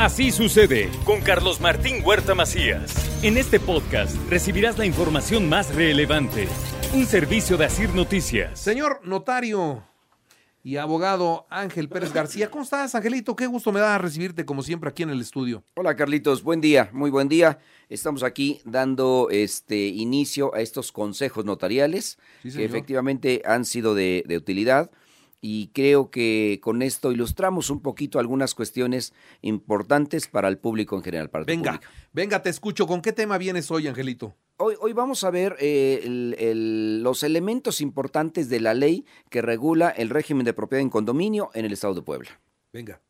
Así sucede con Carlos Martín Huerta Macías. En este podcast recibirás la información más relevante. Un servicio de Asir Noticias. Señor notario y abogado Ángel Pérez García, ¿cómo estás, Angelito? Qué gusto me da recibirte como siempre aquí en el estudio. Hola Carlitos, buen día, muy buen día. Estamos aquí dando este inicio a estos consejos notariales Sí, que efectivamente han sido de, de utilidad y creo que con esto ilustramos un poquito algunas cuestiones importantes para el público en general. Para Venga, público. venga, te escucho. ¿Con qué tema vienes hoy, Angelito? Hoy, hoy vamos a ver eh, el- el- los elementos importantes de la ley que regula el régimen de propiedad en condominio en el Estado de Puebla. Venga.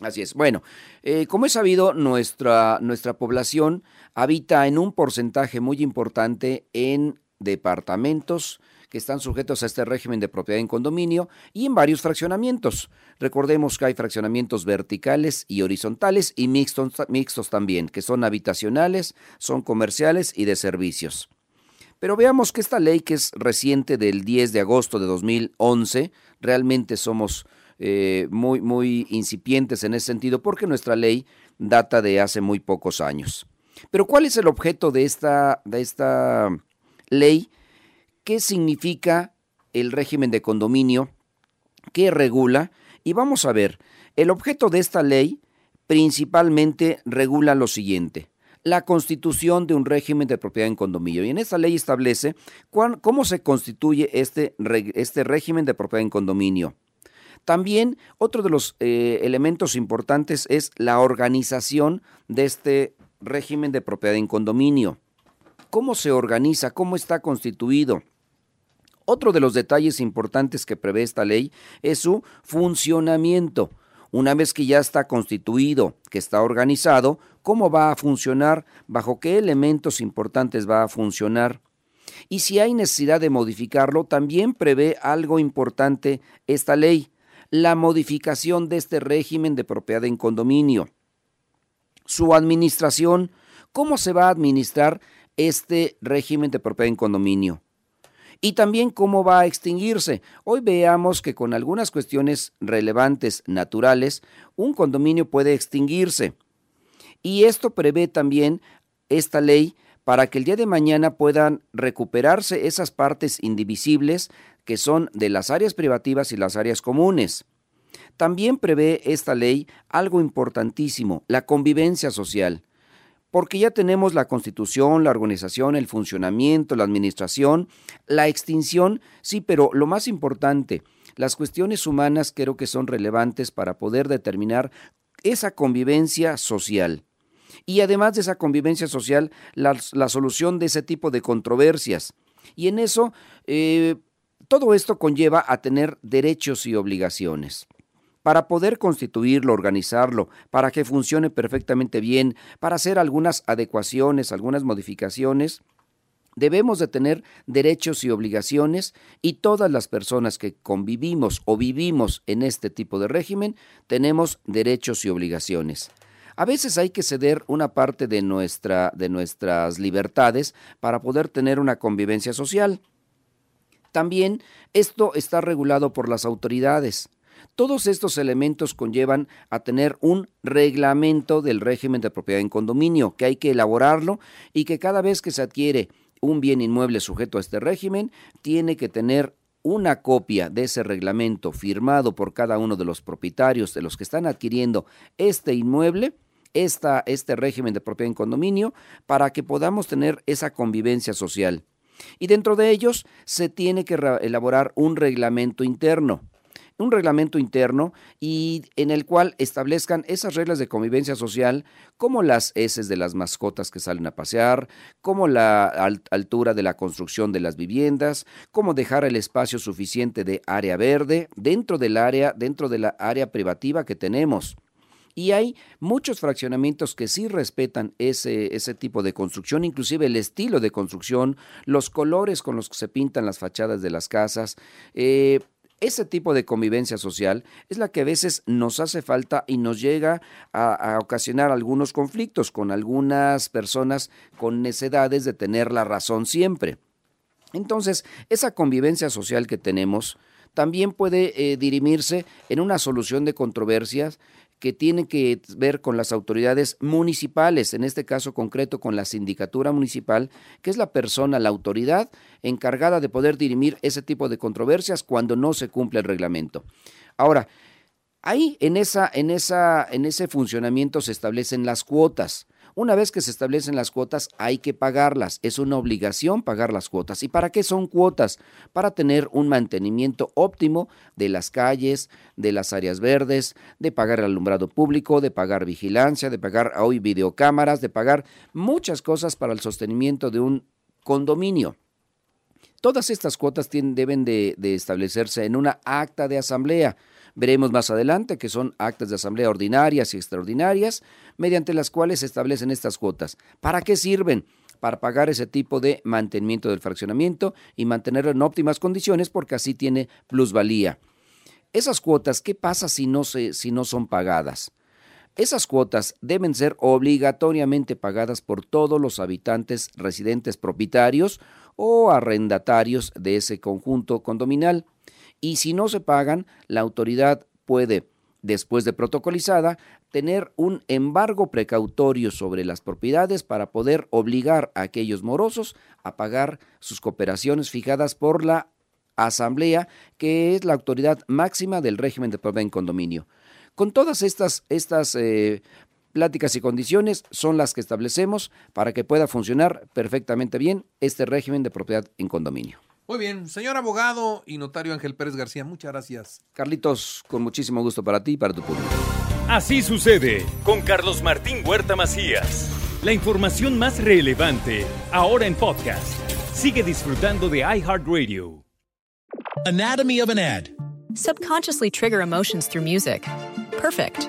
Así es. Bueno, eh, como es sabido, nuestra, nuestra población habita en un porcentaje muy importante en departamentos que están sujetos a este régimen de propiedad en condominio y en varios fraccionamientos. Recordemos que hay fraccionamientos verticales y horizontales y mixtos, también, que son habitacionales, son comerciales y de servicios. Pero veamos que esta ley, que es reciente del 10 de agosto de 2011, realmente somos eh, muy, muy incipientes en ese sentido porque nuestra ley data de hace muy pocos años. Pero ¿cuál es el objeto de esta, de esta ley? ¿Qué significa el régimen de condominio? ¿Qué regula? Y vamos a ver, el objeto de esta ley principalmente regula lo siguiente la constitución de un régimen de propiedad en condominio. Y en esta ley establece cómo se constituye este, este régimen de propiedad en condominio. También otro de los eh, elementos importantes es la organización de este régimen de propiedad en condominio. ¿Cómo se organiza? ¿Cómo está constituido? Otro de los detalles importantes que prevé esta ley es su funcionamiento. Una vez que ya está constituido, que está organizado, ¿cómo va a funcionar? ¿Bajo qué elementos importantes va a funcionar? Y si hay necesidad de modificarlo, también prevé algo importante esta ley, la modificación de este régimen de propiedad en condominio. Su administración, ¿cómo se va a administrar este régimen de propiedad en condominio? Y también cómo va a extinguirse. Hoy veamos que con algunas cuestiones relevantes naturales, un condominio puede extinguirse. Y esto prevé también esta ley para que el día de mañana puedan recuperarse esas partes indivisibles que son de las áreas privativas y las áreas comunes. También prevé esta ley algo importantísimo, la convivencia social porque ya tenemos la constitución, la organización, el funcionamiento, la administración, la extinción, sí, pero lo más importante, las cuestiones humanas creo que son relevantes para poder determinar esa convivencia social. Y además de esa convivencia social, la, solución de ese tipo de controversias. Y en eso, eh, todo esto conlleva a tener derechos y obligaciones para poder constituirlo, organizarlo, para que funcione perfectamente bien, para hacer algunas adecuaciones, algunas modificaciones, debemos de tener derechos y obligaciones y todas las personas que convivimos o vivimos en este tipo de régimen tenemos derechos y obligaciones. A veces hay que ceder una parte de, nuestra, de nuestras libertades para poder tener una convivencia social. También esto está regulado por las autoridades. Todos estos elementos conllevan a tener un reglamento del régimen de propiedad en condominio, que hay que elaborarlo y que cada vez que se adquiere un bien inmueble sujeto a este régimen, tiene que tener una copia de ese reglamento firmado por cada uno de los propietarios, de los que están adquiriendo este inmueble, esta, este régimen de propiedad en condominio, para que podamos tener esa convivencia social. Y dentro de ellos se tiene que elaborar un reglamento interno un reglamento interno y en el cual establezcan esas reglas de convivencia social como las heces de las mascotas que salen a pasear, como la altura de la construcción de las viviendas, cómo dejar el espacio suficiente de área verde dentro del área, dentro de la área privativa que tenemos. Y hay muchos fraccionamientos que sí respetan ese, ese tipo de construcción, inclusive el estilo de construcción, los colores con los que se pintan las fachadas de las casas. Eh, ese tipo de convivencia social es la que a veces nos hace falta y nos llega a, ocasionar algunos conflictos con algunas personas con necedades de tener la razón siempre. Entonces, esa convivencia social que tenemos también puede eh, dirimirse en una solución de controversias que tiene que ver con las autoridades municipales, en este caso concreto con la sindicatura municipal, que es la persona, la autoridad encargada de poder dirimir ese tipo de controversias cuando no se cumple el reglamento. Ahora, ahí en, esa, en, esa, en ese funcionamiento se establecen las cuotas. Una vez que se establecen las cuotas, hay que pagarlas. Es una obligación pagar las cuotas. ¿Y para qué son cuotas? Para tener un mantenimiento óptimo de las calles, de las áreas verdes, de pagar el alumbrado público, de pagar vigilancia, de pagar hoy videocámaras, de pagar muchas cosas para el sostenimiento de un condominio. Todas estas cuotas deben de, de establecerse en una acta de asamblea. Veremos más adelante que son actas de asamblea ordinarias y extraordinarias, mediante las cuales se establecen estas cuotas. ¿Para qué sirven? Para pagar ese tipo de mantenimiento del fraccionamiento y mantenerlo en óptimas condiciones porque así tiene plusvalía. Esas cuotas, ¿qué pasa si no, se, si no son pagadas? Esas cuotas deben ser obligatoriamente pagadas por todos los habitantes residentes propietarios o arrendatarios de ese conjunto condominal y si no se pagan, la autoridad puede, después de protocolizada, tener un embargo precautorio sobre las propiedades para poder obligar a aquellos morosos a pagar sus cooperaciones fijadas por la asamblea, que es la autoridad máxima del régimen de propiedad en condominio. Con todas estas, estas eh, pláticas y condiciones son las que establecemos para que pueda funcionar perfectamente bien este régimen de propiedad en condominio. Muy bien, señor abogado y notario Ángel Pérez García, muchas gracias. Carlitos, con muchísimo gusto para ti y para tu público. Así sucede con Carlos Martín Huerta Macías. La información más relevante, ahora en podcast. Sigue disfrutando de iHeartRadio. Anatomy of an ad. Subconsciously trigger emotions through music. Perfect.